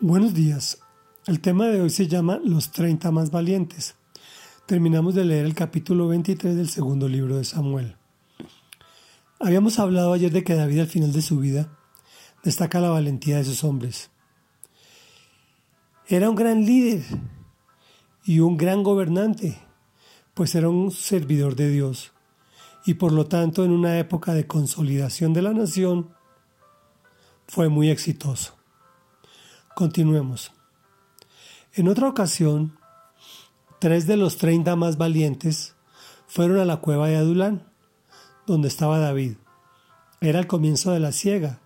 Buenos días. El tema de hoy se llama Los 30 más valientes. Terminamos de leer el capítulo 23 del segundo libro de Samuel. Habíamos hablado ayer de que David al final de su vida destaca la valentía de sus hombres. Era un gran líder y un gran gobernante, pues era un servidor de Dios y por lo tanto en una época de consolidación de la nación fue muy exitoso. Continuemos. En otra ocasión, tres de los treinta más valientes fueron a la cueva de Adulán, donde estaba David. Era el comienzo de la siega,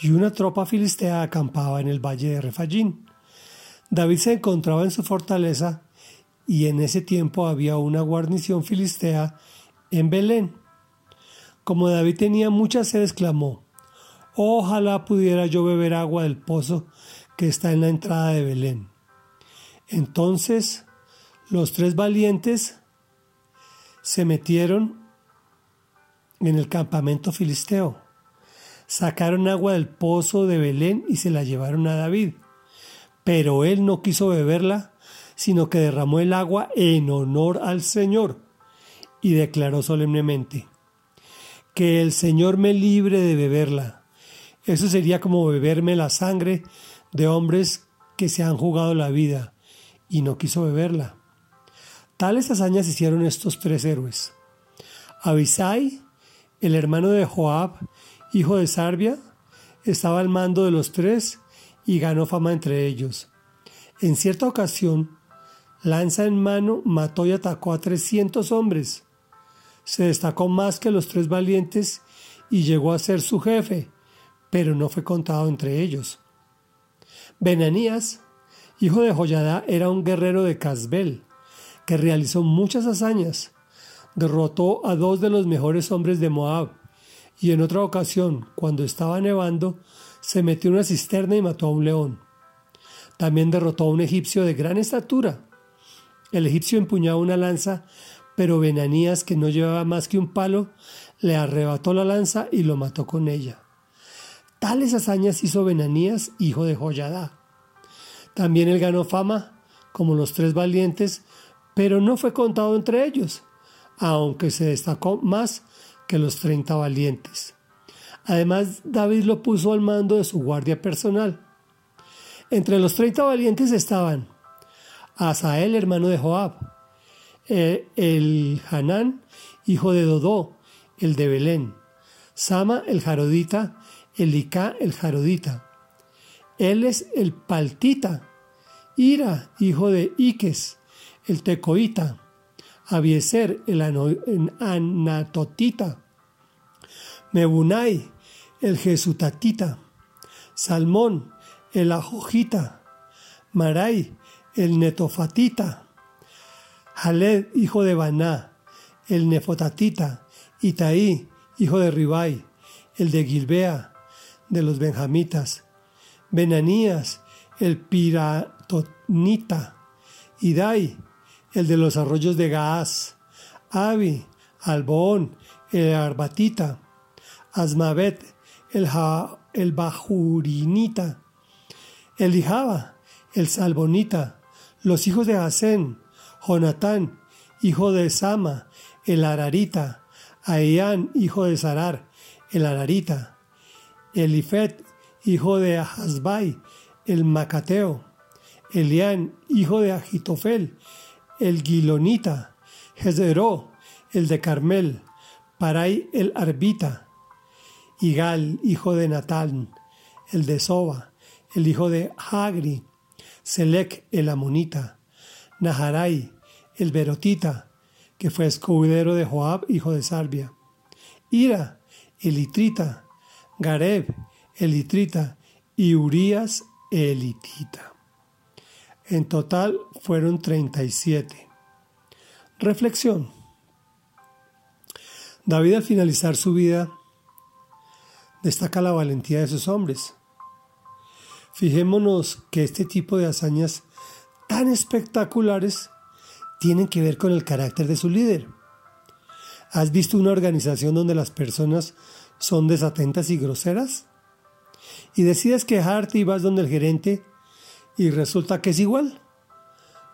y una tropa filistea acampaba en el valle de Refallín. David se encontraba en su fortaleza, y en ese tiempo había una guarnición filistea en Belén. Como David tenía mucha sed, exclamó, Ojalá pudiera yo beber agua del pozo que está en la entrada de Belén. Entonces los tres valientes se metieron en el campamento filisteo, sacaron agua del pozo de Belén y se la llevaron a David. Pero él no quiso beberla, sino que derramó el agua en honor al Señor y declaró solemnemente, que el Señor me libre de beberla. Eso sería como beberme la sangre de hombres que se han jugado la vida y no quiso beberla. Tales hazañas hicieron estos tres héroes. Abisai, el hermano de Joab, hijo de Sarbia, estaba al mando de los tres y ganó fama entre ellos. En cierta ocasión, lanza en mano, mató y atacó a trescientos hombres. Se destacó más que los tres valientes y llegó a ser su jefe, pero no fue contado entre ellos. Benanías, hijo de Joyadá, era un guerrero de Casbel, que realizó muchas hazañas. Derrotó a dos de los mejores hombres de Moab, y en otra ocasión, cuando estaba nevando, se metió en una cisterna y mató a un león. También derrotó a un egipcio de gran estatura. El egipcio empuñaba una lanza, pero Benanías, que no llevaba más que un palo, le arrebató la lanza y lo mató con ella. Tales hazañas hizo Benanías, hijo de Joyadá. También él ganó fama, como los tres valientes, pero no fue contado entre ellos, aunque se destacó más que los treinta valientes. Además, David lo puso al mando de su guardia personal. Entre los treinta valientes estaban Asael, hermano de Joab, eh, el Hanán, hijo de Dodó, el de Belén, Sama, el Jarodita, Elicá el Jarodita. Él es el Paltita, Ira, hijo de Iques, el Tecoita, Abieser, el Anatotita, Mebunai, el Jesutatita, Salmón, el Ajojita, Marai, el Netofatita, Jaled, hijo de Baná, el Nefotatita, Itaí, hijo de Ribai, el de Gilbea, de los benjamitas, Benanías, el piratonita, Idai, el de los arroyos de Gaaz, Abi, Alboón, el arbatita, Asmavet, el, el bajurinita, Elijaba, el salbonita, los hijos de Hasén, Jonatán, hijo de Sama, el ararita, Aeán, hijo de Sarar, el ararita, Elifet, hijo de Ahasbai, el Macateo, Elián, hijo de Agitofel, el Gilonita, Jezeró, el de Carmel, Parai el Arbita, Igal, hijo de Natán, el de Soba, el hijo de Hagri, Selec el Amonita, Naharai, el Berotita, que fue escudero de Joab, hijo de Sarbia, Ira, el Itrita, Gareb, Elitrita y Urias, Elitita. En total fueron 37. Reflexión. David al finalizar su vida destaca la valentía de sus hombres. Fijémonos que este tipo de hazañas tan espectaculares tienen que ver con el carácter de su líder. ¿Has visto una organización donde las personas son desatentas y groseras? Y decides quejarte y vas donde el gerente y resulta que es igual.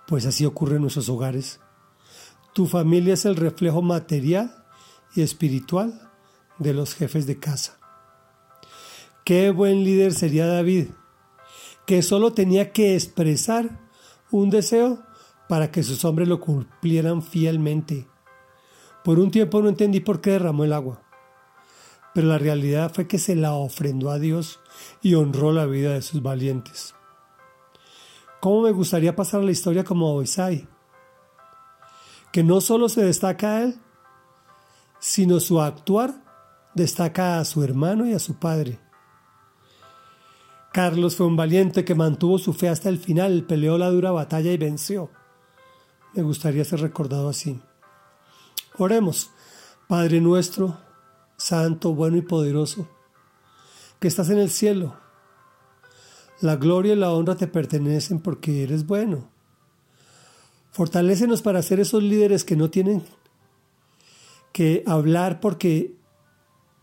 Pues así ocurre en nuestros hogares. Tu familia es el reflejo material y espiritual de los jefes de casa. Qué buen líder sería David, que solo tenía que expresar un deseo para que sus hombres lo cumplieran fielmente. Por un tiempo no entendí por qué derramó el agua, pero la realidad fue que se la ofrendó a Dios y honró la vida de sus valientes. ¿Cómo me gustaría pasar la historia como Oisai? Que no solo se destaca a él, sino su actuar destaca a su hermano y a su padre. Carlos fue un valiente que mantuvo su fe hasta el final, peleó la dura batalla y venció. Me gustaría ser recordado así. Oremos, Padre nuestro, Santo, bueno y poderoso, que estás en el cielo. La gloria y la honra te pertenecen porque eres bueno. Fortalécenos para ser esos líderes que no tienen que hablar porque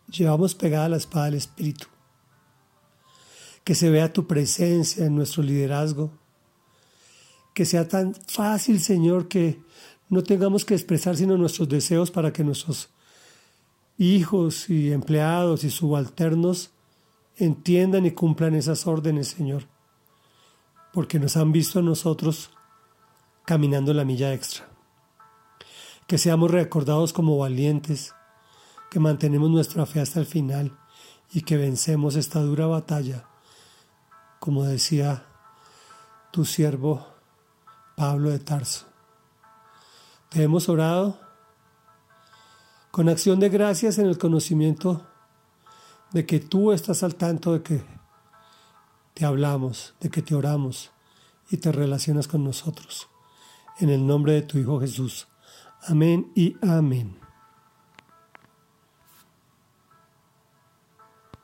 llevamos pegada la espada del Espíritu. Que se vea tu presencia en nuestro liderazgo. Que sea tan fácil, Señor, que no tengamos que expresar sino nuestros deseos para que nuestros hijos y empleados y subalternos entiendan y cumplan esas órdenes, Señor, porque nos han visto a nosotros caminando la milla extra. Que seamos recordados como valientes, que mantenemos nuestra fe hasta el final y que vencemos esta dura batalla, como decía tu siervo Pablo de Tarso. Te hemos orado con acción de gracias en el conocimiento de que tú estás al tanto de que te hablamos, de que te oramos y te relacionas con nosotros. En el nombre de tu Hijo Jesús. Amén y amén.